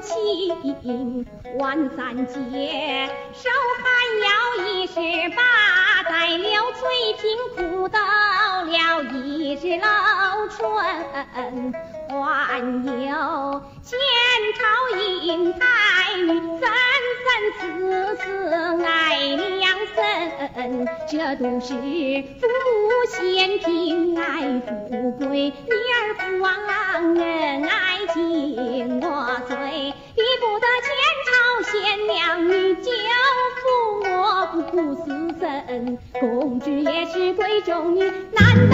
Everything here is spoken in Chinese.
亲，万三姐手寒腰一十八，在了翠屏哭到了一只露春，还有前朝银台女三三四四爱两森，这都是父母嫌贫爱富贵，女儿不忘恩公主也是闺中女，难道？